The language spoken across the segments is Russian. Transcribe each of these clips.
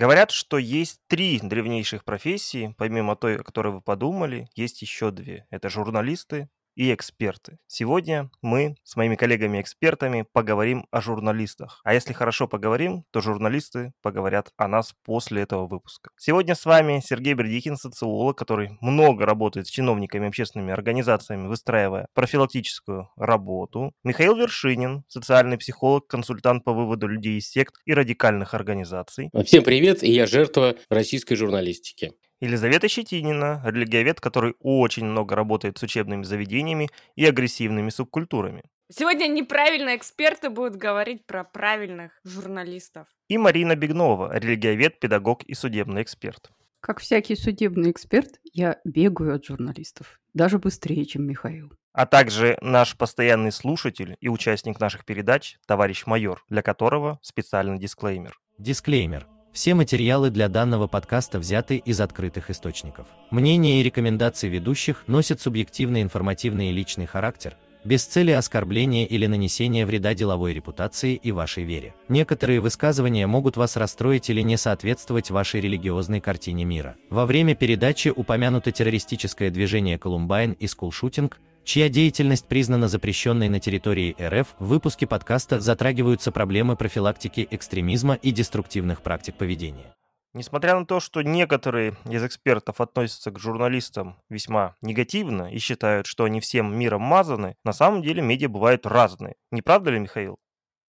Говорят, что есть три древнейших профессии, помимо той, о которой вы подумали, есть еще две. Это журналисты, и эксперты. Сегодня мы с моими коллегами-экспертами поговорим о журналистах. А если хорошо поговорим, то журналисты поговорят о нас после этого выпуска. Сегодня с вами Сергей Бердихин, социолог, который много работает с чиновниками, общественными организациями, выстраивая профилактическую работу. Михаил Вершинин, социальный психолог, консультант по выводу людей из сект и радикальных организаций. Всем привет, и я жертва российской журналистики. Елизавета Щетинина, религиовед, который очень много работает с учебными заведениями и агрессивными субкультурами. Сегодня неправильные эксперты будут говорить про правильных журналистов. И Марина Бегнова, религиовед, педагог и судебный эксперт. Как всякий судебный эксперт, я бегаю от журналистов. Даже быстрее, чем Михаил. А также наш постоянный слушатель и участник наших передач, товарищ майор, для которого специальный дисклеймер. Дисклеймер. Все материалы для данного подкаста взяты из открытых источников. Мнения и рекомендации ведущих носят субъективный, информативный и личный характер, без цели оскорбления или нанесения вреда деловой репутации и вашей вере. Некоторые высказывания могут вас расстроить или не соответствовать вашей религиозной картине мира. Во время передачи упомянуто террористическое движение Колумбайн и скулшутинг, чья деятельность признана запрещенной на территории РФ, в выпуске подкаста затрагиваются проблемы профилактики экстремизма и деструктивных практик поведения. Несмотря на то, что некоторые из экспертов относятся к журналистам весьма негативно и считают, что они всем миром мазаны, на самом деле медиа бывают разные. Не правда ли, Михаил?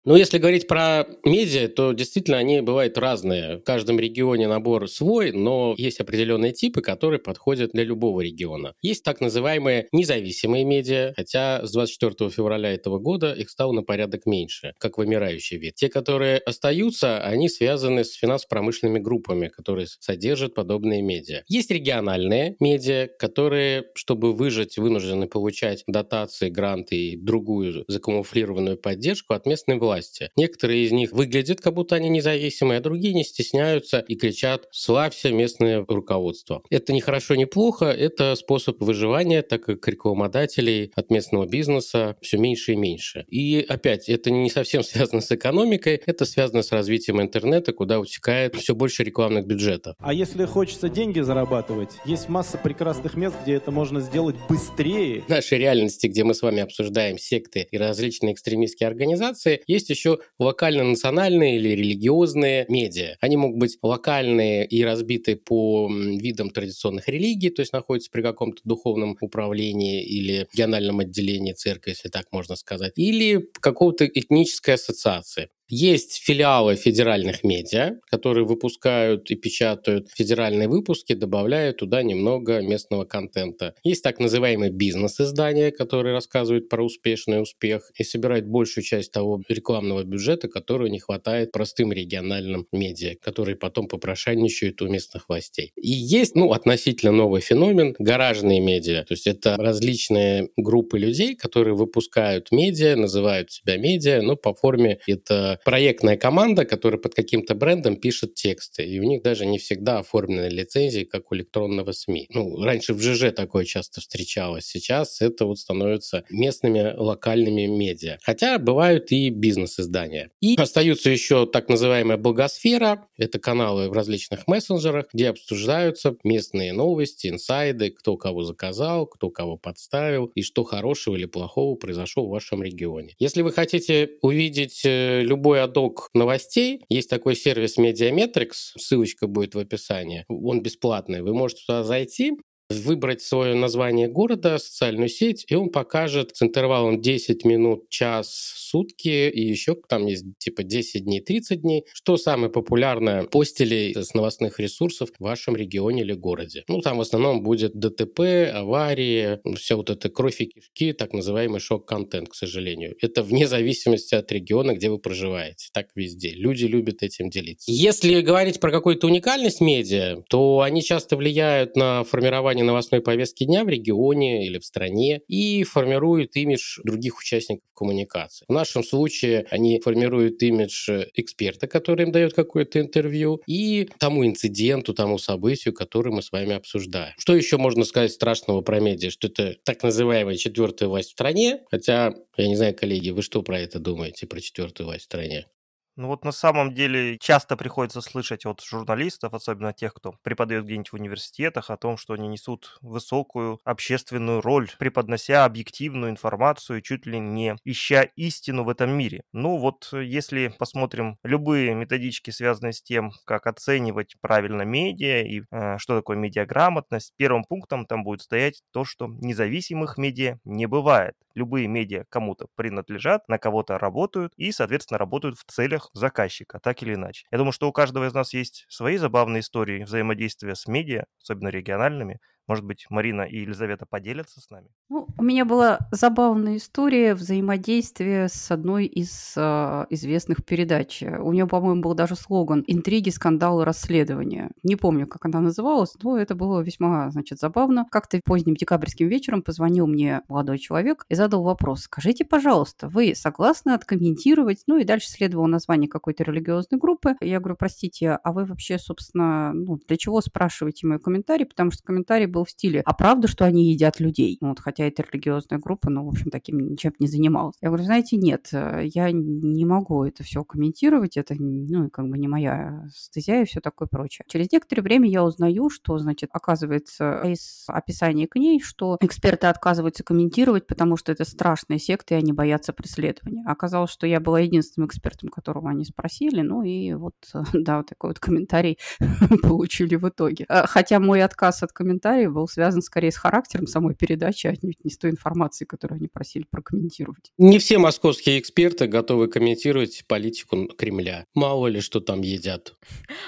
Ну, если говорить про медиа, то действительно они бывают разные. В каждом регионе набор свой, но есть определенные типы, которые подходят для любого региона. Есть так называемые независимые медиа, хотя с 24 февраля этого года их стало на порядок меньше, как вымирающий вид. Те, которые остаются, они связаны с финансово-промышленными группами, которые содержат подобные медиа. Есть региональные медиа, которые, чтобы выжить, вынуждены получать дотации, гранты и другую закамуфлированную поддержку от местной власти власти. Некоторые из них выглядят, как будто они независимые, а другие не стесняются и кричат «славься местное руководство». Это не хорошо, не плохо, это способ выживания, так как рекламодателей от местного бизнеса все меньше и меньше. И опять, это не совсем связано с экономикой, это связано с развитием интернета, куда утекает все больше рекламных бюджетов. А если хочется деньги зарабатывать, есть масса прекрасных мест, где это можно сделать быстрее. В нашей реальности, где мы с вами обсуждаем секты и различные экстремистские организации, есть есть еще локально-национальные или религиозные медиа. Они могут быть локальные и разбиты по видам традиционных религий, то есть находятся при каком-то духовном управлении или региональном отделении церкви, если так можно сказать, или какого-то этнической ассоциации. Есть филиалы федеральных медиа, которые выпускают и печатают федеральные выпуски, добавляя туда немного местного контента. Есть так называемые бизнес-издания, которые рассказывают про успешный успех и собирают большую часть того рекламного бюджета, которого не хватает простым региональным медиа, которые потом попрошайничают у местных властей. И есть, ну, относительно новый феномен – гаражные медиа. То есть это различные группы людей, которые выпускают медиа, называют себя медиа, но по форме это проектная команда, которая под каким-то брендом пишет тексты, и у них даже не всегда оформлены лицензии, как у электронного СМИ. Ну, раньше в ЖЖ такое часто встречалось, сейчас это вот становится местными локальными медиа. Хотя бывают и бизнес-издания. И остаются еще так называемая благосфера, это каналы в различных мессенджерах, где обсуждаются местные новости, инсайды, кто кого заказал, кто кого подставил, и что хорошего или плохого произошло в вашем регионе. Если вы хотите увидеть э, любой любой адок новостей. Есть такой сервис Mediametrics, ссылочка будет в описании. Он бесплатный. Вы можете туда зайти выбрать свое название города, социальную сеть, и он покажет с интервалом 10 минут, час, сутки, и еще там есть типа 10 дней, 30 дней, что самое популярное постили с новостных ресурсов в вашем регионе или городе. Ну, там в основном будет ДТП, аварии, все вот это кровь и кишки, так называемый шок-контент, к сожалению. Это вне зависимости от региона, где вы проживаете. Так везде. Люди любят этим делиться. Если говорить про какую-то уникальность медиа, то они часто влияют на формирование новостной повестки дня в регионе или в стране и формируют имидж других участников коммуникации. В нашем случае они формируют имидж эксперта, который им дает какое-то интервью, и тому инциденту, тому событию, который мы с вами обсуждаем. Что еще можно сказать страшного про медиа? Что это так называемая четвертая власть в стране, хотя, я не знаю, коллеги, вы что про это думаете, про четвертую власть в стране? Ну вот на самом деле часто приходится слышать от журналистов, особенно тех, кто преподает где-нибудь в университетах, о том, что они несут высокую общественную роль, преподнося объективную информацию, чуть ли не ища истину в этом мире. Ну вот если посмотрим любые методички, связанные с тем, как оценивать правильно медиа и э, что такое медиаграмотность, первым пунктом там будет стоять то, что независимых медиа не бывает. Любые медиа кому-то принадлежат, на кого-то работают и, соответственно, работают в целях заказчика, так или иначе. Я думаю, что у каждого из нас есть свои забавные истории взаимодействия с медиа, особенно региональными, может быть, Марина и Елизавета поделятся с нами? Ну, у меня была забавная история взаимодействия с одной из э, известных передач. У нее, по-моему, был даже слоган «Интриги, скандалы, расследования». Не помню, как она называлась, но это было весьма, значит, забавно. Как-то поздним декабрьским вечером позвонил мне молодой человек и задал вопрос. «Скажите, пожалуйста, вы согласны откомментировать?» Ну и дальше следовало название какой-то религиозной группы. Я говорю, простите, а вы вообще, собственно, ну, для чего спрашиваете мой комментарий? Потому что комментарий был был в стиле «А правда, что они едят людей?» ну, вот, Хотя это религиозная группа, но, в общем, таким ничем не занималась. Я говорю, знаете, нет, э, я не могу это все комментировать, это, ну, как бы не моя стезя и все такое прочее. Через некоторое время я узнаю, что, значит, оказывается из описания книг, что эксперты отказываются комментировать, потому что это страшная секта, и они боятся преследования. Оказалось, что я была единственным экспертом, которого они спросили, ну и вот, да, вот такой вот комментарий получили в итоге. Э, хотя мой отказ от комментариев был связан скорее с характером самой передачи, а отнюдь не с той информацией, которую они просили прокомментировать. Не все московские эксперты готовы комментировать политику Кремля. Мало ли, что там едят.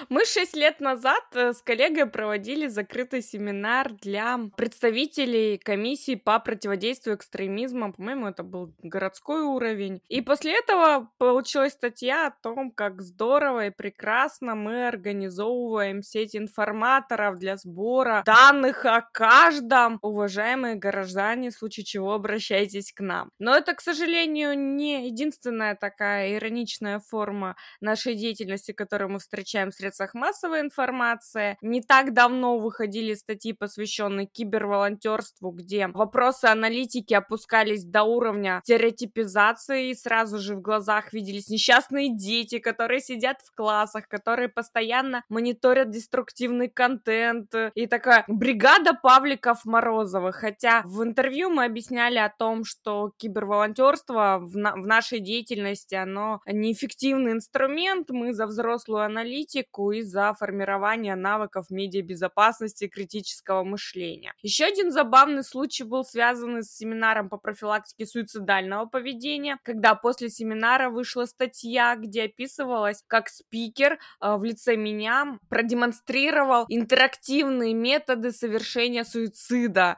Мы шесть лет назад э, с коллегой проводили закрытый семинар для представителей комиссии по противодействию экстремизму. По-моему, это был городской уровень. И после этого получилась статья о том, как здорово и прекрасно мы организовываем сеть информаторов для сбора данных о каждом, уважаемые горожане, в случае чего обращайтесь к нам. Но это, к сожалению, не единственная такая ироничная форма нашей деятельности, которую мы встречаем в средствах массовой информации. Не так давно выходили статьи, посвященные киберволонтерству, где вопросы аналитики опускались до уровня стереотипизации, и сразу же в глазах виделись несчастные дети, которые сидят в классах, которые постоянно мониторят деструктивный контент, и такая бригада бригада Павликов-Морозовых, хотя в интервью мы объясняли о том, что киберволонтерство в, на- в нашей деятельности, оно неэффективный инструмент, мы за взрослую аналитику и за формирование навыков медиабезопасности и критического мышления. Еще один забавный случай был связан с семинаром по профилактике суицидального поведения, когда после семинара вышла статья, где описывалось, как спикер э, в лице меня продемонстрировал интерактивные методы совершения совершения суицида,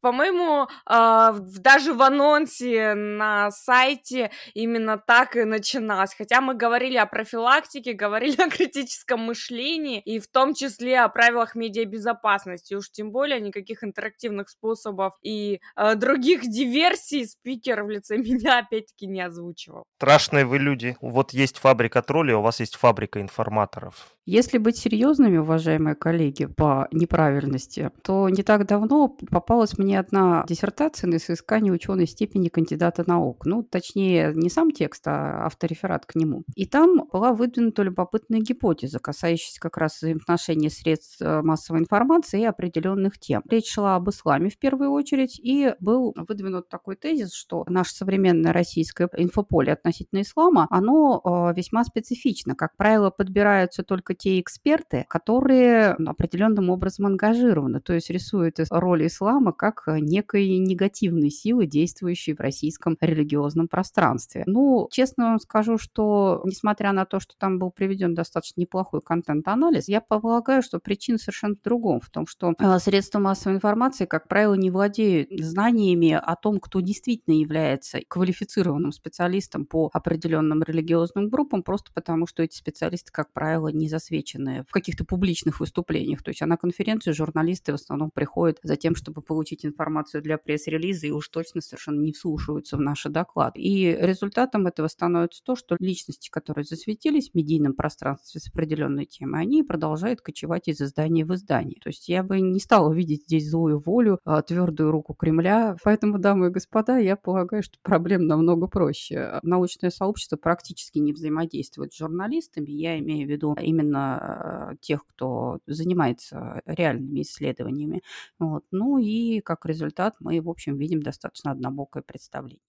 по-моему, э, даже в анонсе на сайте именно так и начиналось. Хотя мы говорили о профилактике, говорили о критическом мышлении и в том числе о правилах медиабезопасности. Уж тем более никаких интерактивных способов и э, других диверсий спикер в лице меня опять-таки не озвучивал. Страшные вы люди. Вот есть фабрика троллей, у вас есть фабрика информаторов. Если быть серьезными, уважаемые коллеги, по неправильности, то не так давно попалась досталась мне одна диссертация на соискание ученой степени кандидата наук. Ну, точнее, не сам текст, а автореферат к нему. И там была выдвинута любопытная гипотеза, касающаяся как раз взаимоотношений средств э, массовой информации и определенных тем. Речь шла об исламе в первую очередь, и был выдвинут такой тезис, что наше современное российское инфополе относительно ислама, оно э, весьма специфично. Как правило, подбираются только те эксперты, которые определенным образом ангажированы, то есть рисуют роль ислама как некой негативной силы, действующей в российском религиозном пространстве. Ну, честно вам скажу, что несмотря на то, что там был приведен достаточно неплохой контент-анализ, я полагаю, что причина совершенно в другом, в том, что э, средства массовой информации, как правило, не владеют знаниями о том, кто действительно является квалифицированным специалистом по определенным религиозным группам, просто потому что эти специалисты, как правило, не засвечены в каких-то публичных выступлениях. То есть а на конференции журналисты в основном приходят за тем, чтобы получить информацию для пресс-релиза и уж точно совершенно не вслушиваются в наши доклады. И результатом этого становится то, что личности, которые засветились в медийном пространстве с определенной темой, они продолжают кочевать из издания в издание. То есть я бы не стала видеть здесь злую волю, а, твердую руку Кремля. Поэтому, дамы и господа, я полагаю, что проблем намного проще. Научное сообщество практически не взаимодействует с журналистами. Я имею в виду именно а, тех, кто занимается реальными исследованиями. Вот. Ну и как результат мы, в общем, видим достаточно однобокое представление.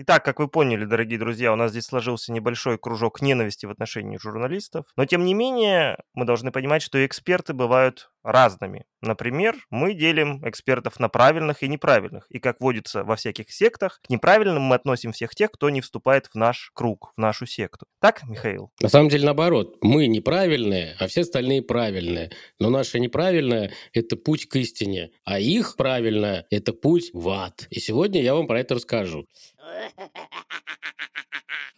Итак, как вы поняли, дорогие друзья, у нас здесь сложился небольшой кружок ненависти в отношении журналистов. Но, тем не менее, мы должны понимать, что эксперты бывают разными. Например, мы делим экспертов на правильных и неправильных. И, как водится во всяких сектах, к неправильным мы относим всех тех, кто не вступает в наш круг, в нашу секту. Так, Михаил? На самом деле, наоборот. Мы неправильные, а все остальные правильные. Но наше неправильное – это путь к истине, а их правильное – это путь в ад. И сегодня я вам про это расскажу.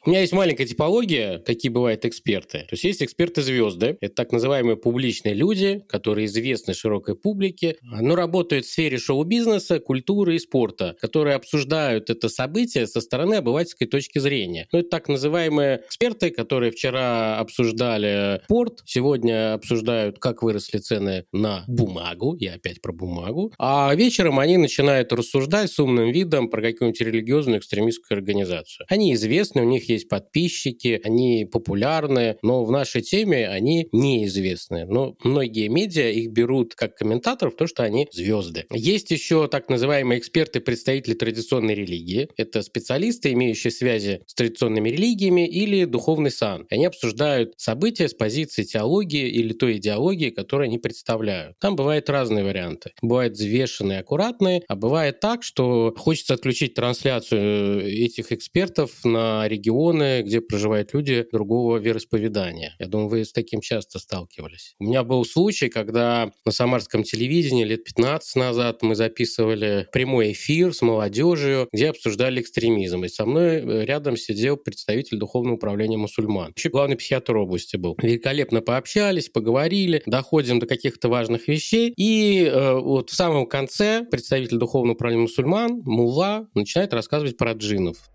У меня есть маленькая типология, какие бывают эксперты. То есть есть эксперты-звезды. Это так называемые публичные люди, которые известны широкой публике, но работают в сфере шоу-бизнеса, культуры и спорта, которые обсуждают это событие со стороны обывательской точки зрения. Ну, это так называемые эксперты, которые вчера обсуждали спорт, сегодня обсуждают, как выросли цены на бумагу, я опять про бумагу, а вечером они начинают рассуждать с умным видом про какую-нибудь религиозную экстремистскую организацию. Они известны, у них есть подписчики, они популярны, но в нашей теме они неизвестны. Но многие медиа их берут как комментаторов, то что они звезды. Есть еще так называемые эксперты-представители традиционной религии. Это специалисты, имеющие связи с традиционными религиями или духовный сан. Они обсуждают события с позиции теологии или той идеологии, которую они представляют. Там бывают разные варианты. Бывают взвешенные, аккуратные, а бывает так, что хочется отключить трансляцию этих экспертов на регион регионы, где проживают люди другого вероисповедания. Я думаю, вы с таким часто сталкивались. У меня был случай, когда на самарском телевидении лет 15 назад мы записывали прямой эфир с молодежью, где обсуждали экстремизм. И со мной э, рядом сидел представитель Духовного управления мусульман. Еще главный психиатр области был. Великолепно пообщались, поговорили, доходим до каких-то важных вещей. И э, вот в самом конце представитель Духовного управления мусульман, Мулла, начинает рассказывать про джинов.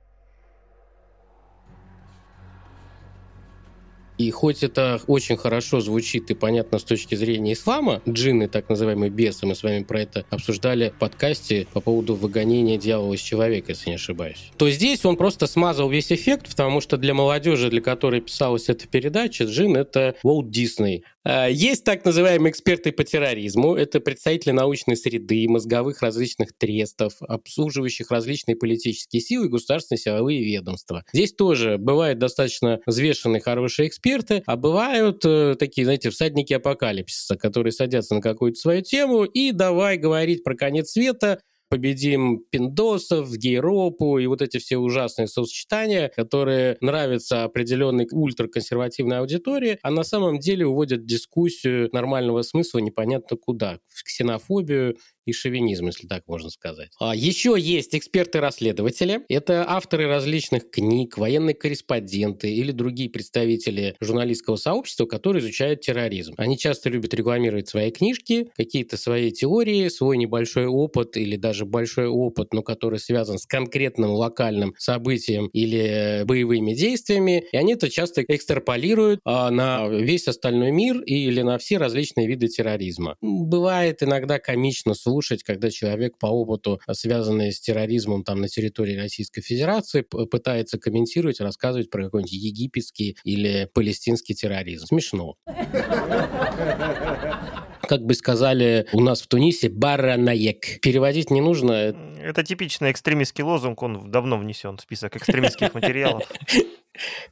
И хоть это очень хорошо звучит и понятно с точки зрения ислама, джинны, так называемые бесы, мы с вами про это обсуждали в подкасте по поводу выгонения дьявола из человека, если не ошибаюсь, то здесь он просто смазал весь эффект, потому что для молодежи, для которой писалась эта передача, джин — это Уолт Дисней. А, есть так называемые эксперты по терроризму. Это представители научной среды, мозговых различных трестов, обслуживающих различные политические силы и государственные силовые ведомства. Здесь тоже бывают достаточно взвешенные хорошие эксперты, а бывают э, такие, знаете, всадники апокалипсиса, которые садятся на какую-то свою тему и давай говорить про конец света, победим пиндосов, гейропу и вот эти все ужасные сочетания, которые нравятся определенной ультраконсервативной аудитории, а на самом деле уводят дискуссию нормального смысла непонятно куда, в ксенофобию и шовинизм, если так можно сказать. А еще есть эксперты-расследователи. Это авторы различных книг, военные корреспонденты или другие представители журналистского сообщества, которые изучают терроризм. Они часто любят рекламировать свои книжки, какие-то свои теории, свой небольшой опыт или даже большой опыт, но который связан с конкретным локальным событием или боевыми действиями. И они это часто экстраполируют а, на весь остальной мир или на все различные виды терроризма. Бывает иногда комично слушать, когда человек по опыту, связанный с терроризмом там на территории Российской Федерации, пытается комментировать, рассказывать про какой-нибудь египетский или палестинский терроризм. Смешно. Как бы сказали у нас в Тунисе, баранаек. Переводить не нужно. Это типичный экстремистский лозунг, он давно внесен в список экстремистских материалов.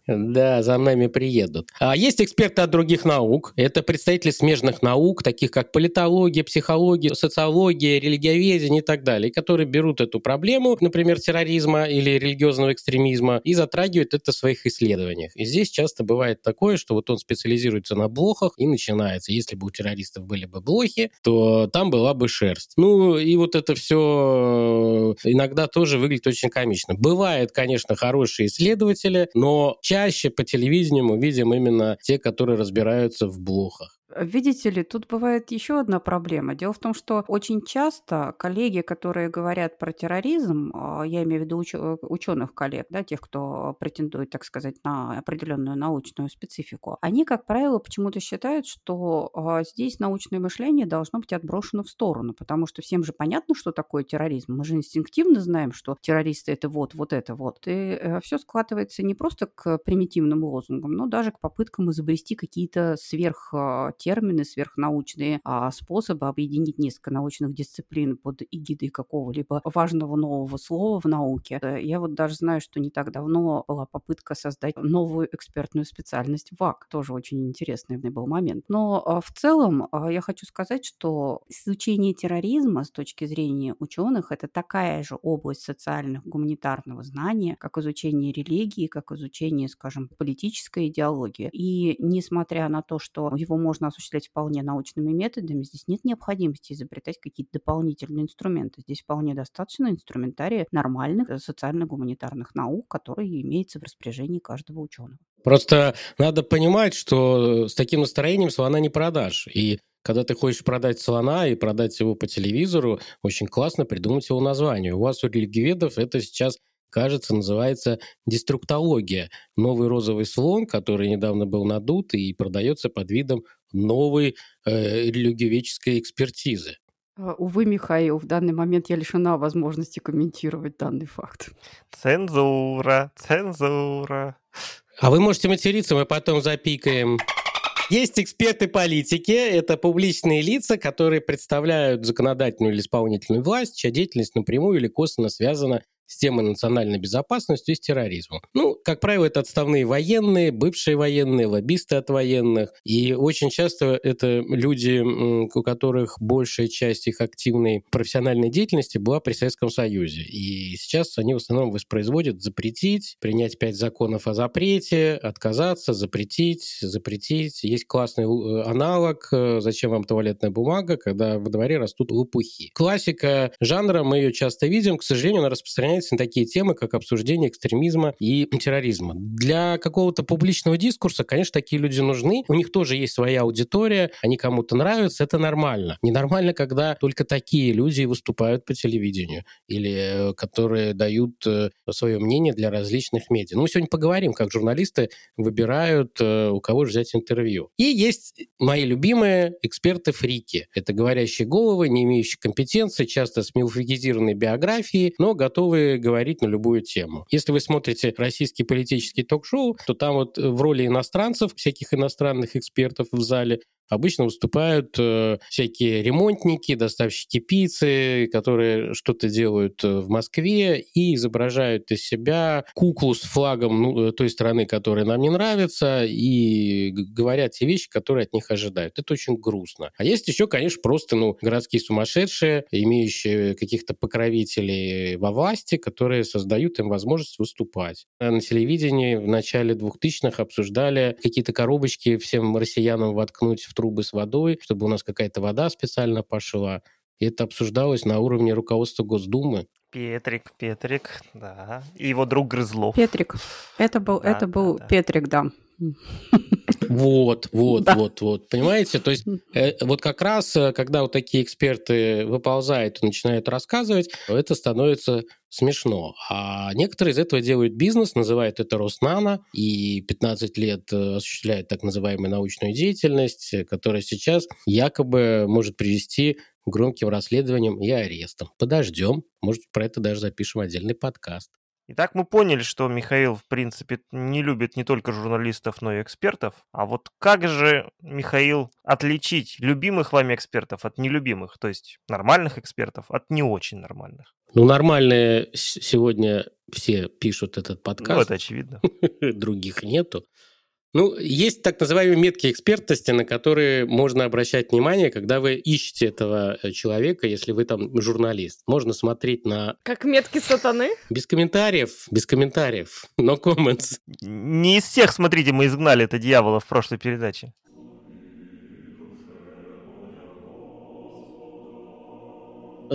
Да, за нами приедут. А есть эксперты от других наук. Это представители смежных наук, таких как политология, психология, социология, религиоведение и так далее, которые берут эту проблему, например, терроризма или религиозного экстремизма, и затрагивают это в своих исследованиях. И здесь часто бывает такое, что вот он специализируется на блохах, и начинается. Если бы у террористов были бы блохи, то там была бы шерсть. Ну, и вот это все иногда тоже выглядит очень комично. Бывают, конечно, хорошие исследователи, но но чаще по телевидению мы видим именно те, которые разбираются в блохах. Видите ли, тут бывает еще одна проблема. Дело в том, что очень часто коллеги, которые говорят про терроризм, а, я имею в виду уч- ученых коллег, да, тех, кто претендует, так сказать, на определенную научную специфику, они, как правило, почему-то считают, что а, здесь научное мышление должно быть отброшено в сторону, потому что всем же понятно, что такое терроризм. Мы же инстинктивно знаем, что террористы это вот, вот это вот. И э, все складывается не просто к примитивным лозунгам, но даже к попыткам изобрести какие-то сверх а, термины, сверхнаучные а, способы объединить несколько научных дисциплин под эгидой какого-либо важного нового слова в науке. Э, я вот даже знаю, что не так давно была попытка создать новую экспертную специальность ВАК. Тоже очень интересный был момент. Но а, в целом а, я хочу сказать, что изучение терроризма с точки зрения ученых это такая же область социальных гуманитарного знания, как изучение религии, как изучение, скажем, политической идеологии. И несмотря на то, что его можно осуществлять вполне научными методами, здесь нет необходимости изобретать какие-то дополнительные инструменты. Здесь вполне достаточно инструментария нормальных э, социально-гуманитарных наук, которые имеются в распоряжении каждого ученого. Просто надо понимать, что с таким настроением слона не продашь. И когда ты хочешь продать слона и продать его по телевизору, очень классно придумать его название. У вас у религиоведов это сейчас кажется, называется деструктология. Новый розовый слон, который недавно был надут и продается под видом новой э, религиоведческой экспертизы. А, увы, Михаил, в данный момент я лишена возможности комментировать данный факт. Цензура, цензура. А вы можете материться, мы потом запикаем. Есть эксперты политики, это публичные лица, которые представляют законодательную или исполнительную власть, чья деятельность напрямую или косвенно связана с темой национальной безопасности и с терроризмом. Ну, как правило, это отставные военные, бывшие военные, лоббисты от военных. И очень часто это люди, у которых большая часть их активной профессиональной деятельности была при Советском Союзе. И сейчас они в основном воспроизводят запретить, принять пять законов о запрете, отказаться, запретить, запретить. Есть классный э, аналог э, «Зачем вам туалетная бумага?», когда во дворе растут лопухи. Классика жанра, мы ее часто видим, к сожалению, она распространяется на такие темы, как обсуждение экстремизма и терроризма. Для какого-то публичного дискурса, конечно, такие люди нужны. У них тоже есть своя аудитория, они кому-то нравятся, это нормально. Ненормально, когда только такие люди выступают по телевидению или э, которые дают э, свое мнение для различных медиа. Ну, мы сегодня поговорим, как журналисты выбирают, э, у кого же взять интервью. И есть мои любимые эксперты-фрики. Это говорящие головы, не имеющие компетенции, часто с мифологизированной биографией, но готовые говорить на любую тему. Если вы смотрите российский политический ток-шоу, то там вот в роли иностранцев, всяких иностранных экспертов в зале, обычно выступают э, всякие ремонтники, доставщики пиццы, которые что-то делают э, в Москве и изображают из себя куклу с флагом ну, э, той страны, которая нам не нравится, и говорят те вещи, которые от них ожидают. Это очень грустно. А есть еще, конечно, просто ну, городские сумасшедшие, имеющие каких-то покровителей во власти, которые создают им возможность выступать. На телевидении в начале 2000-х обсуждали какие-то коробочки всем россиянам воткнуть в трубы с водой, чтобы у нас какая-то вода специально пошла. И это обсуждалось на уровне руководства Госдумы. Петрик, Петрик, да. И его друг Грызлов. Петрик. Это был, Да, это да, был да. Петрик, да. Вот, вот, Да. вот, вот. Понимаете? То есть э, вот как раз, э, когда вот такие эксперты выползают и начинают рассказывать, это становится смешно. А некоторые из этого делают бизнес, называют это Роснано, и 15 лет э, осуществляют так называемую научную деятельность, э, которая сейчас якобы может привести к громким расследованиям и арестам. Подождем, может, про это даже запишем отдельный подкаст. Итак, мы поняли, что Михаил, в принципе, не любит не только журналистов, но и экспертов. А вот как же, Михаил, отличить любимых вами экспертов от нелюбимых, то есть нормальных экспертов от не очень нормальных? Ну, нормальные сегодня все пишут этот Ну, подкаст. это очевидно. других нету. Ну, есть так называемые метки экспертности, на которые можно обращать внимание, когда вы ищете этого э, человека, если вы там журналист. Можно смотреть на... Как метки сатаны? Без комментариев, без комментариев, no comments. Не из всех, смотрите, мы изгнали это дьявола в прошлой передаче.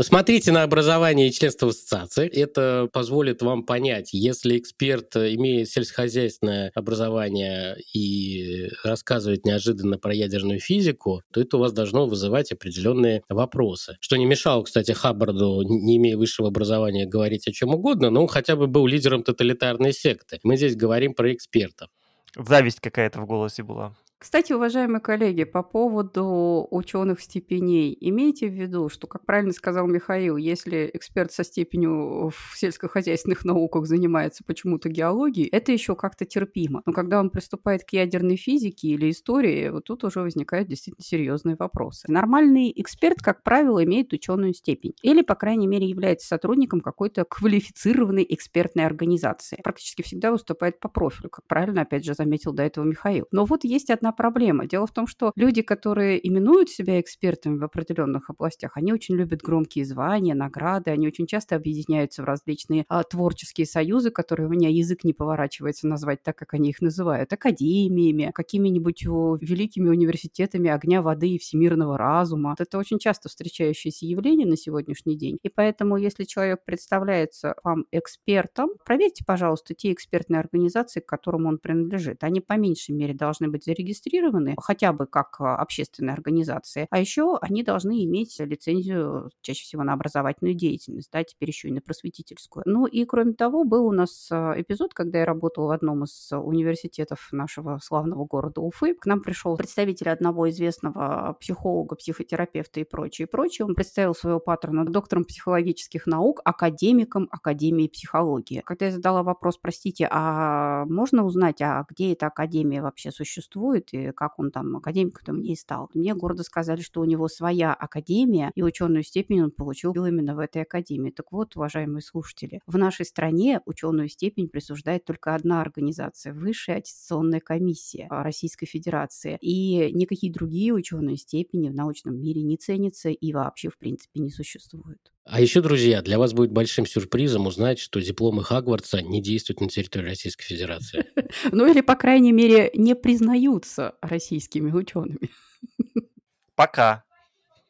Смотрите на образование и членство в ассоциации. Это позволит вам понять, если эксперт э, имеет сельскохозяйственное образование и рассказывает неожиданно про ядерную физику, то это у вас должно вызывать определенные вопросы. Что не мешало, кстати, Хаббарду, не имея высшего образования, говорить о чем угодно, но он хотя бы был лидером тоталитарной секты. Мы здесь говорим про экспертов. Зависть какая-то в голосе была. Кстати, уважаемые коллеги, по поводу ученых степеней, имейте в виду, что, как правильно сказал Михаил, если эксперт со степенью в сельскохозяйственных науках занимается почему-то геологией, это еще как-то терпимо. Но когда он приступает к ядерной физике или истории, вот тут уже возникают действительно серьезные вопросы. Нормальный эксперт, как правило, имеет ученую степень или, по крайней мере, является сотрудником какой-то квалифицированной экспертной организации. Практически всегда выступает по профилю, как правильно, опять же, заметил до этого Михаил. Но вот есть одна проблема. Дело в том, что люди, которые именуют себя экспертами в определенных областях, они очень любят громкие звания, награды, они очень часто объединяются в различные а, творческие союзы, которые у меня язык не поворачивается назвать так, как они их называют, академиями, какими-нибудь великими университетами огня, воды и всемирного разума. Это очень часто встречающееся явление на сегодняшний день. И поэтому, если человек представляется вам экспертом, проверьте, пожалуйста, те экспертные организации, к которым он принадлежит. Они по меньшей мере должны быть зарегистрированы, хотя бы как а, общественная организация. А еще они должны иметь лицензию чаще всего на образовательную деятельность, да, теперь еще и на просветительскую. Ну и кроме того, был у нас а, эпизод, когда я работала в одном из университетов нашего славного города Уфы. К нам пришел представитель одного известного психолога, психотерапевта и прочее, и прочее. Он представил своего патрона доктором психологических наук, академиком Академии психологии. Когда я задала вопрос, простите, а можно узнать, а где эта академия вообще существует и как он там академиком мне и стал? Мне гордо сказали, что у него своя академия, и ученую степень он получил именно в этой академии. Так вот, уважаемые слушатели, в нашей стране ученую степень присуждает только одна организация – Высшая аттестационная комиссия Российской Федерации. И никакие другие ученые степени в научном мире не ценятся и вообще, в принципе, не существуют. А еще, друзья, для вас будет большим сюрпризом узнать, что дипломы Хагвартса не действуют на территории Российской Федерации. Ну или, по крайней мере, не признаются российскими учеными. Пока.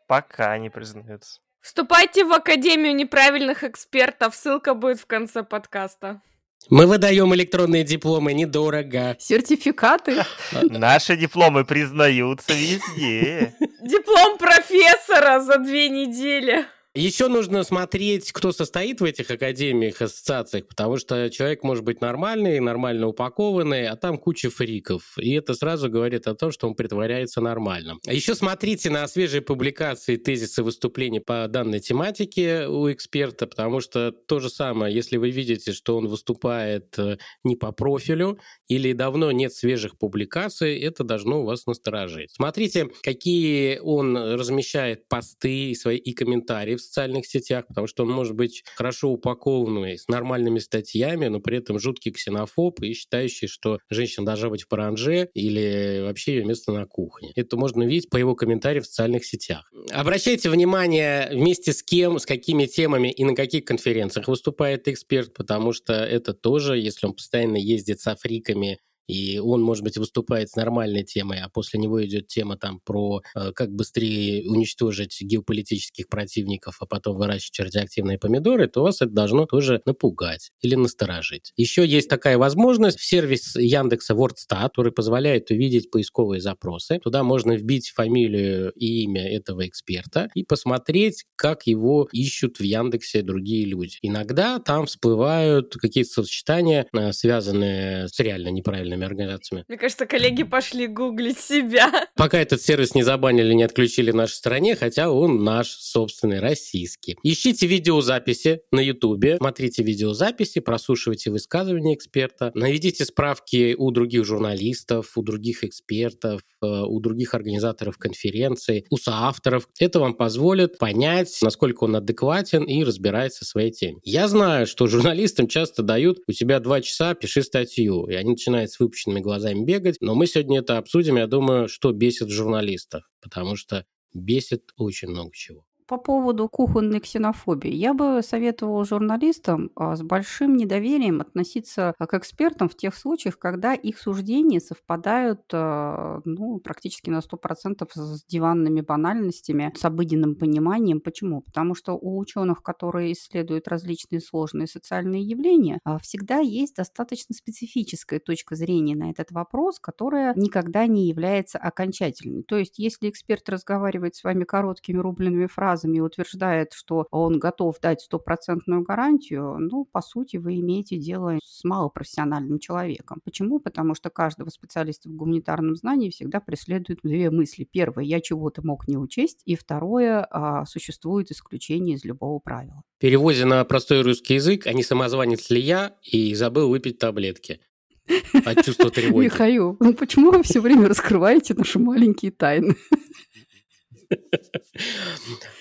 Пока не признаются. Вступайте в Академию неправильных экспертов. Ссылка будет в конце подкаста. Мы выдаем электронные дипломы недорого. Сертификаты. Наши дипломы признаются везде. Диплом профессора за две недели. Еще нужно смотреть, кто состоит в этих академиях, ассоциациях, потому что человек может быть нормальный, нормально упакованный, а там куча фриков. И это сразу говорит о том, что он притворяется нормальным. А еще смотрите на свежие публикации, тезисы выступлений по данной тематике у эксперта, потому что то же самое, если вы видите, что он выступает э, не по профилю или давно нет свежих публикаций, это должно вас насторожить. Смотрите, какие он размещает посты и свои и комментарии в социальных сетях, потому что он может быть хорошо упакованный, с нормальными статьями, но при этом жуткий ксенофоб и считающий, что женщина должна быть в паранже или вообще ее место на кухне. Это можно видеть по его комментариям в социальных сетях. Обращайте внимание, вместе с кем, с какими темами и на каких конференциях выступает эксперт, потому что это тоже, если он постоянно ездит с африками и он, может быть, выступает с нормальной темой, а после него идет тема там про э, как быстрее уничтожить геополитических противников, а потом выращивать радиоактивные помидоры, то вас это должно тоже напугать или насторожить. Еще есть такая возможность в сервис Яндекса WordStat, который позволяет увидеть поисковые запросы. Туда можно вбить фамилию и имя этого эксперта и посмотреть, как его ищут в Яндексе другие люди. Иногда там всплывают какие-то сочетания, э, связанные с реально неправильными организациями. Мне кажется, коллеги пошли гуглить себя. Пока этот сервис не забанили, не отключили в нашей стране, хотя он наш собственный, российский. Ищите видеозаписи на Ютубе, смотрите видеозаписи, прослушивайте высказывания эксперта, наведите справки у других журналистов, у других экспертов, э, у других организаторов конференций, у соавторов. Это вам позволит понять, насколько он адекватен и разбирается в своей теме. Я знаю, что журналистам часто дают у тебя два часа, пиши статью, и они начинают с выпущенными глазами бегать, но мы сегодня это обсудим, я думаю, что бесит журналистов, потому что бесит очень много чего. По поводу кухонной ксенофобии. Я бы советовала журналистам а, с большим недоверием относиться а, к экспертам в тех случаях, когда их суждения совпадают а, ну, практически на 100% с диванными банальностями, с обыденным пониманием. Почему? Потому что у ученых, которые исследуют различные сложные социальные явления, всегда есть достаточно специфическая точка зрения на этот вопрос, которая никогда не является окончательной. То есть, если эксперт разговаривает с вами короткими рубленными фразами, фразами утверждает, что он готов дать стопроцентную гарантию, ну, по сути, вы имеете дело с малопрофессиональным человеком. Почему? Потому что каждого специалиста в гуманитарном знании всегда преследуют две мысли. Первое, я чего-то мог не учесть, и второе, а, существует исключение из любого правила. В переводе на простой русский язык, а не самозванец ли я и забыл выпить таблетки от чувства тревоги. Михаил, ну почему вы все время раскрываете наши маленькие тайны?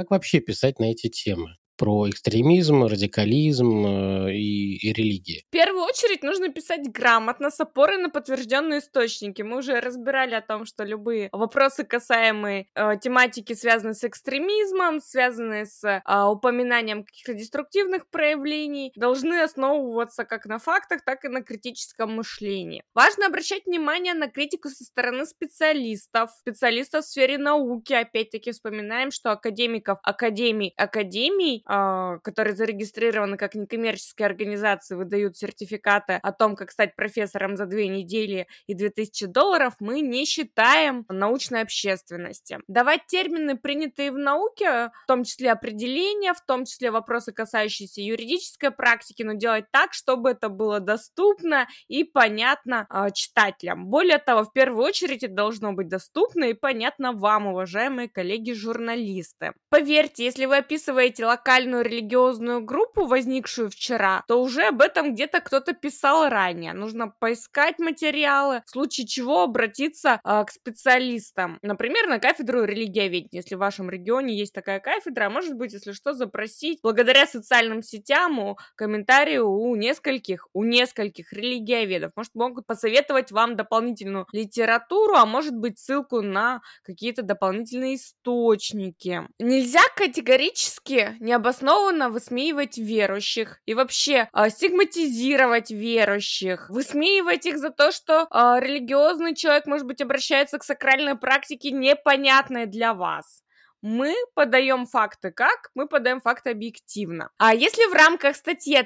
Как вообще писать на эти темы? Про экстремизм, радикализм э, и, и религии. В первую очередь нужно писать грамотно, с опорой на подтвержденные источники. Мы уже разбирали о том, что любые вопросы, касаемые э, тематики, связанные с экстремизмом, связанные с э, упоминанием каких-то деструктивных проявлений, должны основываться как на фактах, так и на критическом мышлении. Важно обращать внимание на критику со стороны специалистов, специалистов в сфере науки. Опять-таки вспоминаем, что академиков, академий, академий которые зарегистрированы как некоммерческие организации, выдают сертификаты о том, как стать профессором за две недели и 2000 долларов, мы не считаем научной общественности. Давать термины, принятые в науке, в том числе определения, в том числе вопросы, касающиеся юридической практики, но делать так, чтобы это было доступно и понятно э, читателям. Более того, в первую очередь это должно быть доступно и понятно вам, уважаемые коллеги-журналисты. Поверьте, если вы описываете локальный радикальную религиозную группу, возникшую вчера, то уже об этом где-то кто-то писал ранее. Нужно поискать материалы, в случае чего обратиться э, к специалистам. Например, на кафедру религиоведения. Если в вашем регионе есть такая кафедра, а может быть, если что, запросить благодаря социальным сетям у комментарию у нескольких, у нескольких религиоведов. Может, могут посоветовать вам дополнительную литературу, а может быть, ссылку на какие-то дополнительные источники. Нельзя категорически не необоснованно высмеивать верующих и вообще э, стигматизировать верующих, высмеивать их за то, что э, религиозный человек, может быть, обращается к сакральной практике непонятной для вас мы подаем факты как? Мы подаем факты объективно. А если в рамках статьи о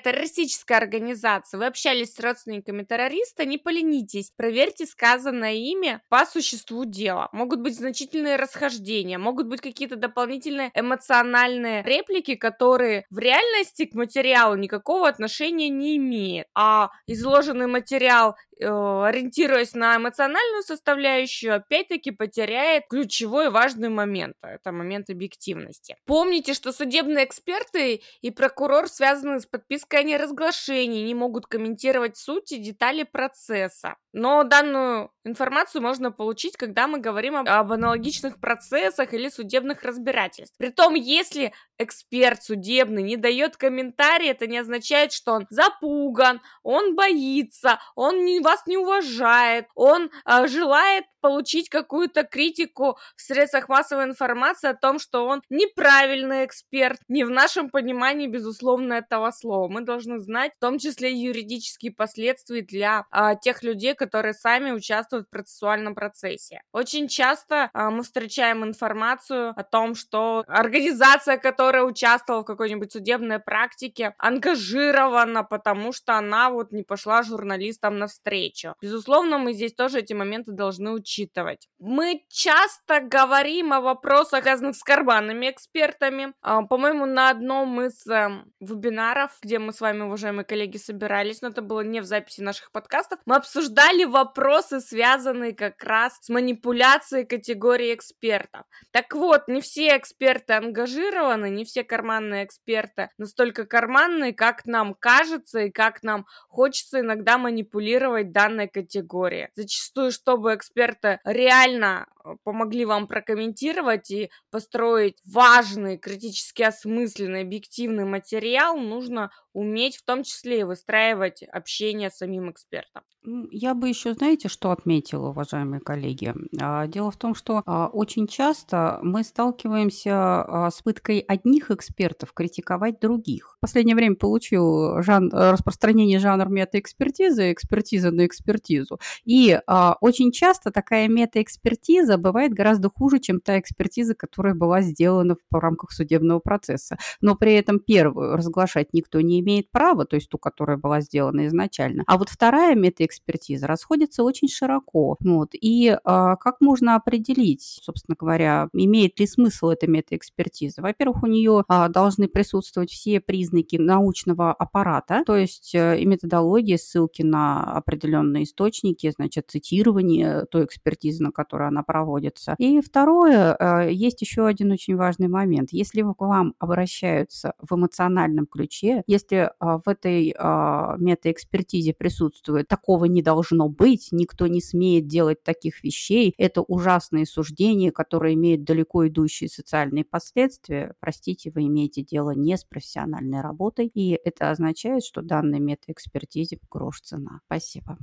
организации вы общались с родственниками террориста, не поленитесь, проверьте сказанное имя по существу дела. Могут быть значительные расхождения, могут быть какие-то дополнительные эмоциональные реплики, которые в реальности к материалу никакого отношения не имеют. А изложенный материал ориентируясь на эмоциональную составляющую, опять-таки потеряет ключевой важный момент. Это момент объективности. Помните, что судебные эксперты и прокурор связаны с подпиской о неразглашении, не могут комментировать суть и детали процесса. Но данную информацию можно получить, когда мы говорим об аналогичных процессах или судебных разбирательств. Притом, если эксперт судебный не дает комментарий, это не означает, что он запуган, он боится, он не, вас не уважает, он э, желает получить какую-то критику в средствах массовой информации о том, что он неправильный эксперт. Не в нашем понимании, безусловно, этого слова. Мы должны знать в том числе юридические последствия для а, тех людей, которые сами участвуют в процессуальном процессе. Очень часто а, мы встречаем информацию о том, что организация, которая участвовала в какой-нибудь судебной практике, ангажирована, потому что она вот не пошла журналистам навстречу. Безусловно, мы здесь тоже эти моменты должны учитывать. Мы часто говорим о вопросах, связанных с карманными экспертами. А, по-моему, на одном из эм, вебинаров, где мы с вами, уважаемые коллеги, собирались, но это было не в записи наших подкастов, мы обсуждали вопросы, связанные как раз с манипуляцией категории экспертов. Так вот, не все эксперты ангажированы, не все карманные эксперты настолько карманные, как нам кажется и как нам хочется иногда манипулировать данной категорией. Зачастую, чтобы реально помогли вам прокомментировать и построить важный, критически осмысленный, объективный материал, нужно уметь в том числе и выстраивать общение с самим экспертом. Я бы еще, знаете, что отметила, уважаемые коллеги? А, дело в том, что а, очень часто мы сталкиваемся а, с пыткой одних экспертов критиковать других. В последнее время получил жан... распространение жанр метаэкспертизы, экспертиза на экспертизу. И очень часто такая метаэкспертиза бывает гораздо хуже, чем та экспертиза, которая была сделана в рамках судебного процесса. Но при этом первую разглашать никто не имеет права, то есть ту, которая была сделана изначально. А вот вторая метаэкспертиза экспертиза расходятся очень широко. Вот. И а, как можно определить, собственно говоря, имеет ли смысл эта метаэкспертиза? Во-первых, у нее а, должны присутствовать все признаки научного аппарата, то есть а, и методология, ссылки на определенные источники, значит, цитирование той экспертизы, на которой она проводится. И второе, а, есть еще один очень важный момент. Если к вам обращаются в эмоциональном ключе, если а, в этой а, метаэкспертизе присутствует такого не должно быть, никто не смеет делать таких вещей. Это ужасные суждения, которые имеют далеко идущие социальные последствия. Простите, вы имеете дело не с профессиональной работой, и это означает, что данной метаэкспертизе грош цена. Спасибо.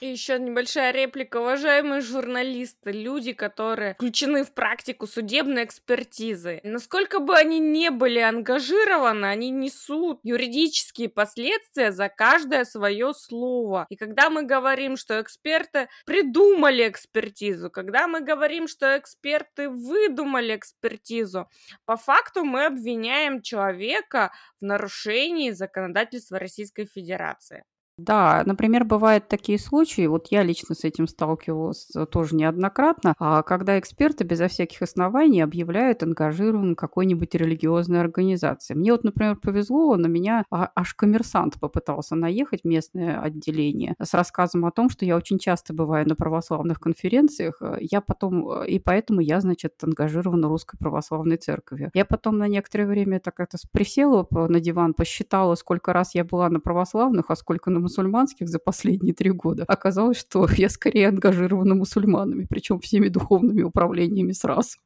И еще небольшая реплика. Уважаемые журналисты, люди, которые включены в практику судебной экспертизы, насколько бы они не были ангажированы, они несут юридические последствия за каждое свое слово. И когда мы говорим, что эксперты придумали экспертизу, когда мы говорим, что эксперты выдумали экспертизу, по факту мы обвиняем человека в нарушении законодательства Российской Федерации. Да, например, бывают такие случаи, вот я лично с этим сталкивалась э, тоже неоднократно, а когда эксперты безо всяких оснований объявляют ангажированным какой-нибудь религиозной организации. Мне вот, например, повезло, на меня а, аж коммерсант попытался наехать местное отделение с рассказом о том, что я очень часто бываю на православных конференциях, э, я потом, э, и поэтому я, значит, ангажирована Русской Православной Церковью. Я потом на некоторое время так это присела на диван, посчитала, сколько раз я была на православных, а сколько на мусульманских за последние три года, оказалось, что я скорее ангажирована мусульманами, причем всеми духовными управлениями сразу.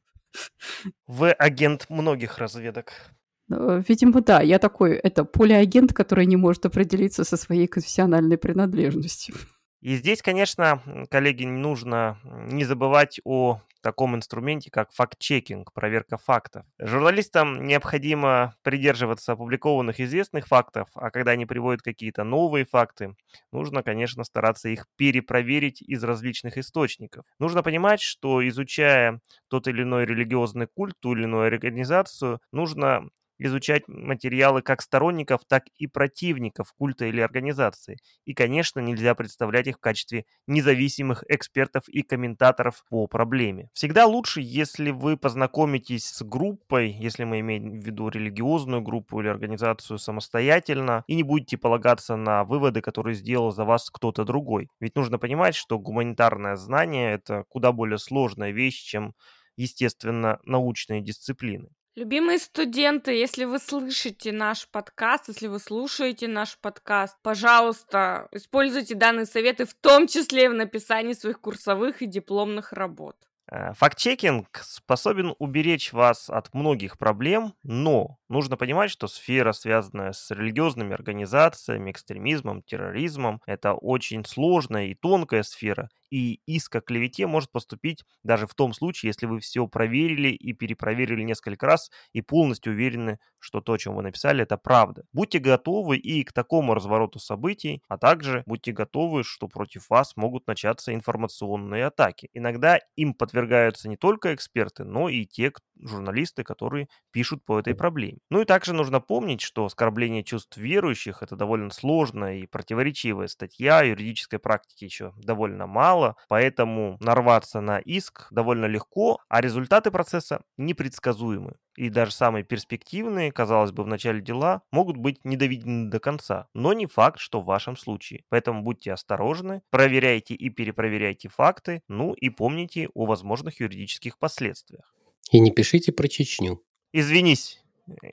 Вы агент многих разведок. Э, видимо, да. Я такой, это полиагент, который не может определиться со своей конфессиональной принадлежностью. И здесь, конечно, коллеги, нужно не забывать о таком инструменте, как факт-чекинг, проверка фактов. Журналистам необходимо придерживаться опубликованных известных фактов, а когда они приводят какие-то новые факты, нужно, конечно, стараться их перепроверить из различных источников. Нужно понимать, что изучая тот или иной религиозный культ, ту или иную организацию, нужно изучать материалы как сторонников, так и противников культа или организации. И, конечно, нельзя представлять их в качестве независимых экспертов и комментаторов по проблеме. Всегда лучше, если вы познакомитесь с группой, если мы имеем в виду религиозную группу или организацию самостоятельно, и не будете полагаться на выводы, которые сделал за вас кто-то другой. Ведь нужно понимать, что гуманитарное знание – это куда более сложная вещь, чем естественно, научные дисциплины. Любимые студенты, если вы слышите наш подкаст, если вы слушаете наш подкаст, пожалуйста, используйте данные советы в том числе в написании своих курсовых и дипломных работ. Э, факт-чекинг способен уберечь вас от многих проблем, но нужно понимать, что сфера, связанная с религиозными организациями, экстремизмом, терроризмом, это очень сложная и тонкая сфера, и иск о клевете может поступить даже в том случае, если вы все проверили и перепроверили несколько раз и полностью уверены, что то, о чем вы написали, это правда. Будьте готовы и к такому развороту событий, а также будьте готовы, что против вас могут начаться информационные атаки. Иногда им подвергаются не только эксперты, но и те журналисты, которые пишут по этой проблеме. Ну и также нужно помнить, что оскорбление чувств верующих – это довольно сложная и противоречивая статья, юридической практики еще довольно мало, поэтому нарваться на иск довольно легко, а результаты процесса непредсказуемы. И даже самые перспективные, казалось бы, в начале дела могут быть недоведены до конца, но не факт, что в вашем случае. Поэтому будьте осторожны, проверяйте и перепроверяйте факты, ну и помните о возможных юридических последствиях. И не пишите про Чечню. Извинись.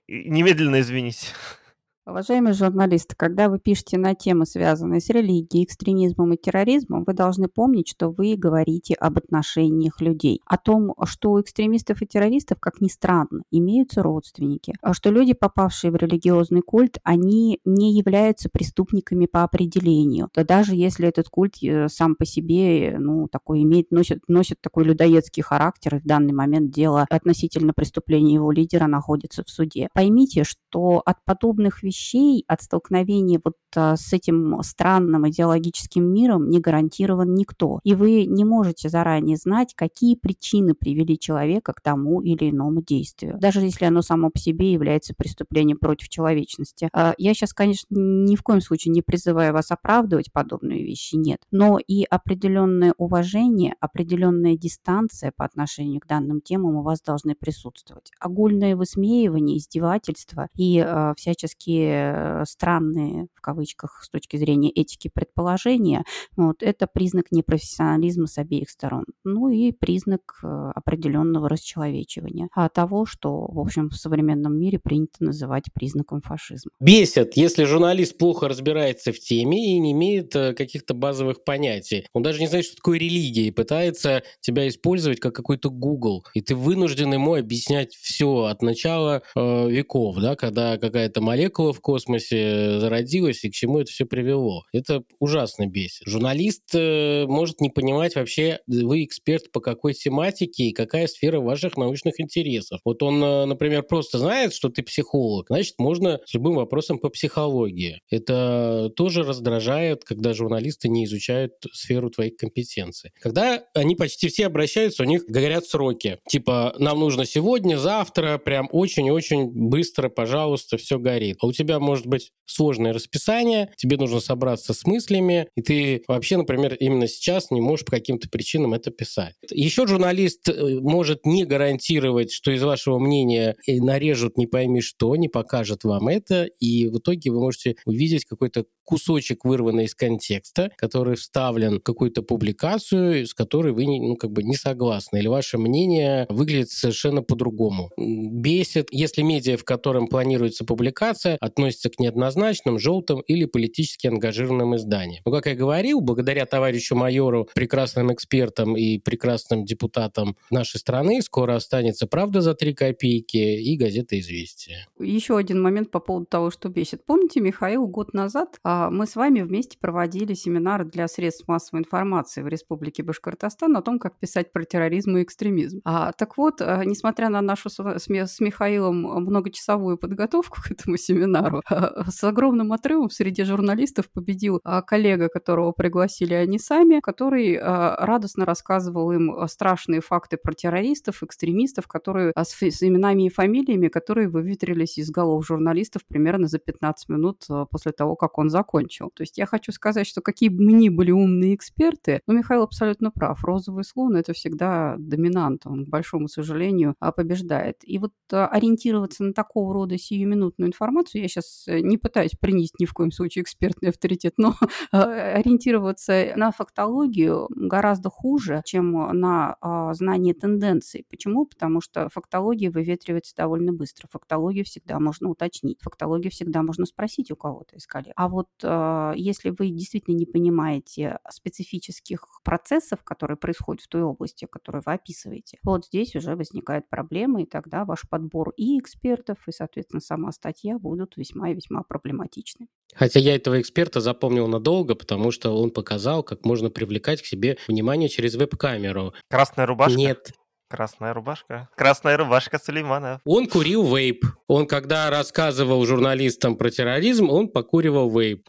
Немедленно извинись. Уважаемые журналисты, когда вы пишете на темы, связанные с религией, экстремизмом и терроризмом, вы должны помнить, что вы говорите об отношениях людей. О том, что у экстремистов и террористов, как ни странно, имеются родственники. А что люди, попавшие в религиозный культ, они не являются преступниками по определению. То даже если этот культ э, сам по себе ну, такой имеет, носит, носит такой людоедский характер, и в данный момент дело относительно преступления его лидера находится в суде. Поймите, что от подобных вещей вещей от столкновения вот а, с этим странным идеологическим миром не гарантирован никто. И вы не можете заранее знать, какие причины привели человека к тому или иному действию, даже если оно само по себе является преступлением против человечности. А, я сейчас, конечно, ни в коем случае не призываю вас оправдывать подобные вещи, нет. Но и определенное уважение, определенная дистанция по отношению к данным темам у вас должны присутствовать. Огульное высмеивание, издевательство и э, всяческие Э, странные, в кавычках, с точки зрения этики предположения, вот, это признак непрофессионализма с обеих сторон. Ну и признак э, определенного расчеловечивания, а того, что, в общем, в современном мире принято называть признаком фашизма. Бесит, если журналист плохо разбирается в теме и не имеет э, каких-то базовых понятий. Он даже не знает, что такое религия, и пытается тебя использовать как какой-то Google. И ты вынужден ему объяснять все от начала э, веков, да, когда какая-то молекула в космосе зародилось и к чему это все привело. Это ужасно бесит. Журналист э, может не понимать вообще, вы эксперт по какой тематике и какая сфера ваших научных интересов. Вот он, э, например, просто знает, что ты психолог, значит, можно с любым вопросом по психологии. Это тоже раздражает, когда журналисты не изучают сферу твоих компетенций. Когда они почти все обращаются, у них горят сроки. Типа, нам нужно сегодня, завтра, прям очень-очень быстро, пожалуйста, все горит. А у тебя тебя может быть сложное расписание, тебе нужно собраться с мыслями, и ты вообще, например, именно сейчас не можешь по каким-то причинам это писать. Еще журналист э, может не гарантировать, что из вашего мнения э, нарежут не пойми что, не покажет вам это, и в итоге вы можете увидеть какой-то кусочек, вырванный из контекста, который вставлен в какую-то публикацию, с которой вы ну, как бы не согласны, или ваше мнение выглядит совершенно по-другому. Бесит, если медиа, в котором планируется публикация, относится к неоднозначным, желтым или политически ангажированным изданиям. Но, как я говорил, благодаря товарищу майору, прекрасным экспертам и прекрасным депутатам нашей страны, скоро останется «Правда» за три копейки и газета «Известия». Еще один момент по поводу того, что бесит. Помните, Михаил, год назад а, мы с вами вместе проводили семинар для средств массовой информации в Республике Башкортостан о том, как писать про терроризм и экстремизм. А, так вот, а, несмотря на нашу с, с Михаилом многочасовую подготовку к этому семинару, семинару. С огромным отрывом среди журналистов победил а, коллега, которого пригласили они сами, который а, радостно рассказывал им страшные факты про террористов, экстремистов, которые а, с, именами и фамилиями, которые выветрились из голов журналистов примерно за 15 минут после того, как он закончил. То есть я хочу сказать, что какие бы ни были умные эксперты, но Михаил абсолютно прав. Розовый слон – это всегда доминант, он, к большому сожалению, побеждает. И вот ориентироваться на такого рода сиюминутную информацию я сейчас э, не пытаюсь принести ни в коем случае экспертный авторитет, но а, ориентироваться на фактологию гораздо хуже, чем на а, знание тенденций. Почему? Потому что фактология выветривается довольно быстро. Фактологию всегда можно уточнить. Фактологию всегда можно спросить у кого-то из коллег. А вот а, если вы действительно не понимаете специфических процессов, которые происходят в той области, которую вы описываете, вот здесь уже возникает проблема, и тогда ваш подбор и экспертов, и, соответственно, сама статья будут весьма и весьма проблематичны. Хотя я этого эксперта запомнил надолго, потому что он показал, как можно привлекать к себе внимание через веб-камеру. Красная рубашка? Нет. Красная рубашка. Красная рубашка Сулеймана. Он курил вейп. Он, когда рассказывал журналистам про терроризм, он покуривал вейп.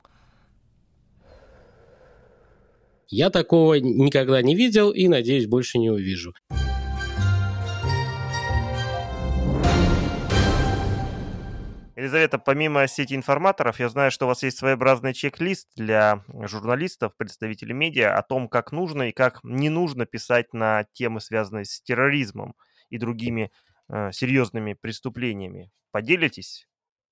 Я такого никогда не видел и, надеюсь, больше не увижу. Елизавета, помимо сети информаторов, я знаю, что у вас есть своеобразный чек-лист для журналистов, представителей медиа о том, как нужно и как не нужно писать на темы, связанные с терроризмом и другими э, серьезными преступлениями. Поделитесь?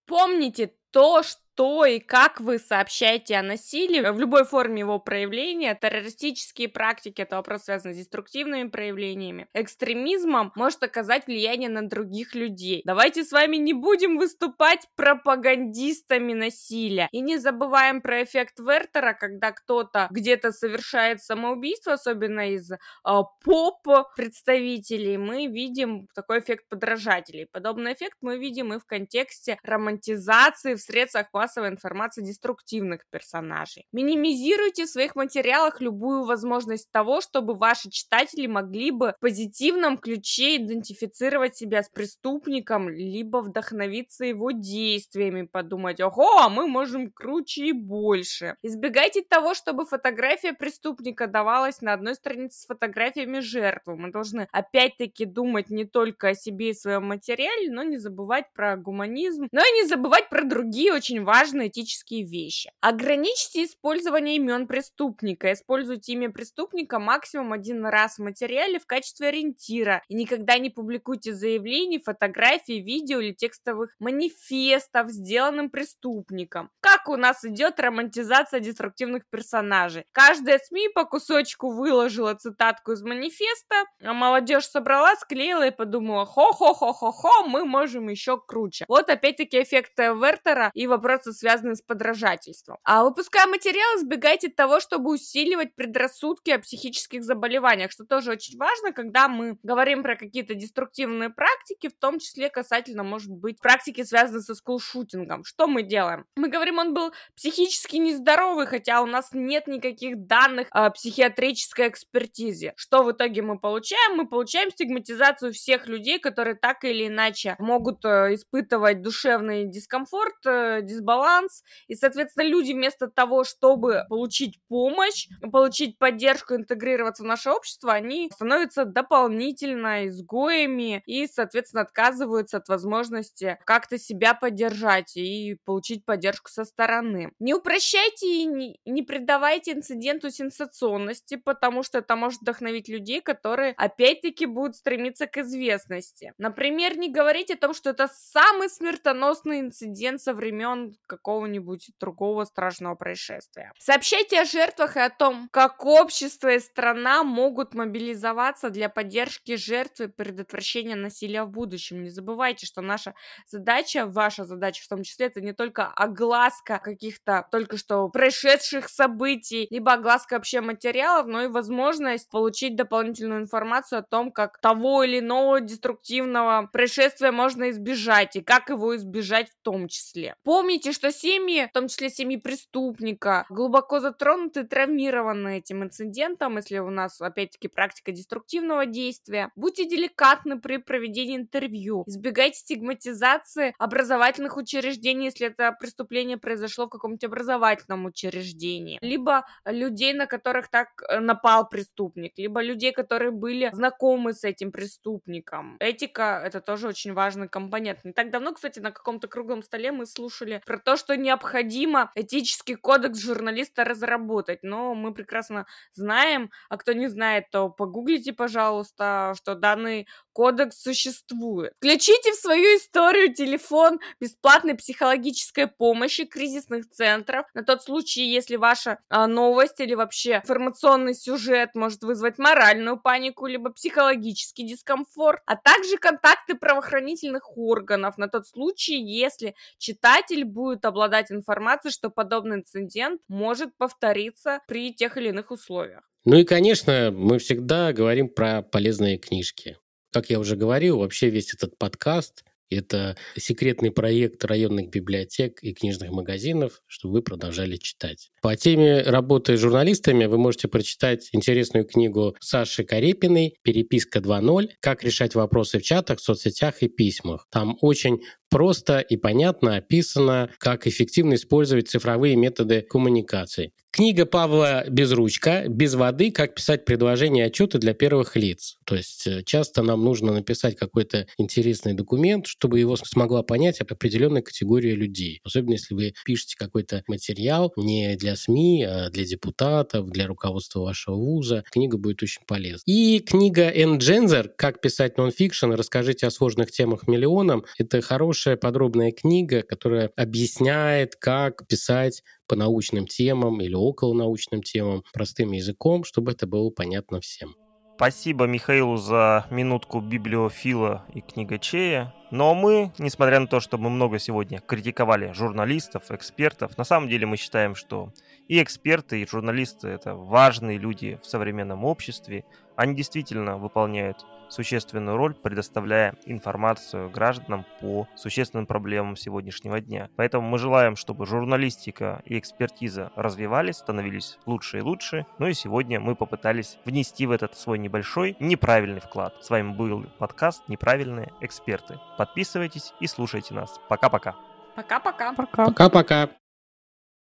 Помните то, что что и как вы сообщаете о насилии в любой форме его проявления. Террористические практики — это вопрос, связанный с деструктивными проявлениями. Экстремизмом может оказать влияние на других людей. Давайте с вами не будем выступать пропагандистами насилия. И не забываем про эффект Вертера, когда кто-то где-то совершает самоубийство, особенно из э, поп-представителей, мы видим такой эффект подражателей. Подобный эффект мы видим и в контексте романтизации в средствах массовой информации деструктивных персонажей. Минимизируйте в своих материалах любую возможность того, чтобы ваши читатели могли бы в позитивном ключе идентифицировать себя с преступником, либо вдохновиться его действиями, подумать, ого, а мы можем круче и больше. Избегайте того, чтобы фотография преступника давалась на одной странице с фотографиями жертвы. Мы должны опять-таки думать не только о себе и своем материале, но не забывать про гуманизм, но и не забывать про другие очень важные этические вещи. Ограничьте использование имен преступника. Используйте имя преступника максимум один раз в материале в качестве ориентира. И никогда не публикуйте заявлений, фотографий, видео или текстовых манифестов, сделанным преступником. Как у нас идет романтизация деструктивных персонажей? Каждая СМИ по кусочку выложила цитатку из манифеста, а молодежь собрала, склеила и подумала, хо-хо-хо-хо-хо, мы можем еще круче. Вот опять-таки эффект Вертера и вопрос вопросы, связанные с подражательством. А выпуская материал, избегайте того, чтобы усиливать предрассудки о психических заболеваниях, что тоже очень важно, когда мы говорим про какие-то деструктивные практики, в том числе касательно, может быть, практики, связанные со скулшутингом. Что мы делаем? Мы говорим, он был психически нездоровый, хотя у нас нет никаких данных о психиатрической экспертизе. Что в итоге мы получаем? Мы получаем стигматизацию всех людей, которые так или иначе могут э, испытывать душевный дискомфорт, э, дисбаланс, дисбаланс, и, соответственно, люди вместо того, чтобы получить помощь, получить поддержку, интегрироваться в наше общество, они становятся дополнительно изгоями и, соответственно, отказываются от возможности как-то себя поддержать и получить поддержку со стороны. Не упрощайте и не придавайте инциденту сенсационности, потому что это может вдохновить людей, которые опять-таки будут стремиться к известности. Например, не говорите о том, что это самый смертоносный инцидент со времен какого-нибудь другого страшного происшествия. Сообщайте о жертвах и о том, как общество и страна могут мобилизоваться для поддержки жертвы и предотвращения насилия в будущем. Не забывайте, что наша задача, ваша задача в том числе, это не только огласка каких-то только что происшедших событий, либо огласка вообще материалов, но и возможность получить дополнительную информацию о том, как того или иного деструктивного происшествия можно избежать и как его избежать в том числе. Помните, Помните, что семьи, в том числе семьи преступника, глубоко затронуты, травмированы этим инцидентом, если у нас, опять-таки, практика деструктивного действия. Будьте деликатны при проведении интервью. Избегайте стигматизации образовательных учреждений, если это преступление произошло в каком-нибудь образовательном учреждении. Либо людей, на которых так э, напал преступник, либо людей, которые были знакомы с этим преступником. Этика — это тоже очень важный компонент. Не так давно, кстати, на каком-то круглом столе мы слушали про то, что необходимо этический кодекс журналиста разработать. Но мы прекрасно знаем, а кто не знает, то погуглите, пожалуйста, что данный кодекс существует. Включите в свою историю телефон бесплатной психологической помощи кризисных центров на тот случай, если ваша а, новость или вообще информационный сюжет может вызвать моральную панику либо психологический дискомфорт, а также контакты правоохранительных органов на тот случай, если читатель будет обладать информацией, что подобный инцидент может повториться при тех или иных условиях. Ну и, конечно, мы всегда говорим про полезные книжки. Как я уже говорил, вообще весь этот подкаст Это секретный проект районных библиотек и книжных магазинов, чтобы вы продолжали читать. По теме работы с журналистами вы можете прочитать интересную книгу Саши Карепиной «Переписка 2.0. Как решать вопросы в чатах, соцсетях и письмах». Там очень просто и понятно описано, как эффективно использовать цифровые методы коммуникации. Книга Павла Безручка «Без воды. Как писать предложения и отчеты для первых лиц». То есть э, часто нам нужно написать какой-то интересный документ, чтобы его смогла понять определенная категория людей. Особенно если вы пишете какой-то материал не для СМИ, а для депутатов, для руководства вашего вуза. Книга будет очень полезна. И книга Энн Джензер «Как писать нонфикшн. Расскажите о сложных темах миллионам». Это хорошая подробная книга, которая объясняет, как писать по научным темам или около научным темам простым языком, чтобы это было понятно всем. Спасибо Михаилу за минутку библиофила и книгачея. Но мы, несмотря на то, что мы много сегодня критиковали журналистов, экспертов, на самом деле мы считаем, что и эксперты, и журналисты — это важные люди в современном обществе. Они действительно выполняют существенную роль, предоставляя информацию гражданам по существенным проблемам сегодняшнего дня. Поэтому мы желаем, чтобы журналистика и экспертиза развивались, становились лучше и лучше. Ну и сегодня мы попытались внести в этот свой небольшой неправильный вклад. С вами был подкаст «Неправильные эксперты». Подписывайтесь и слушайте нас. Пока-пока. Пока-пока. Пока. Пока-пока.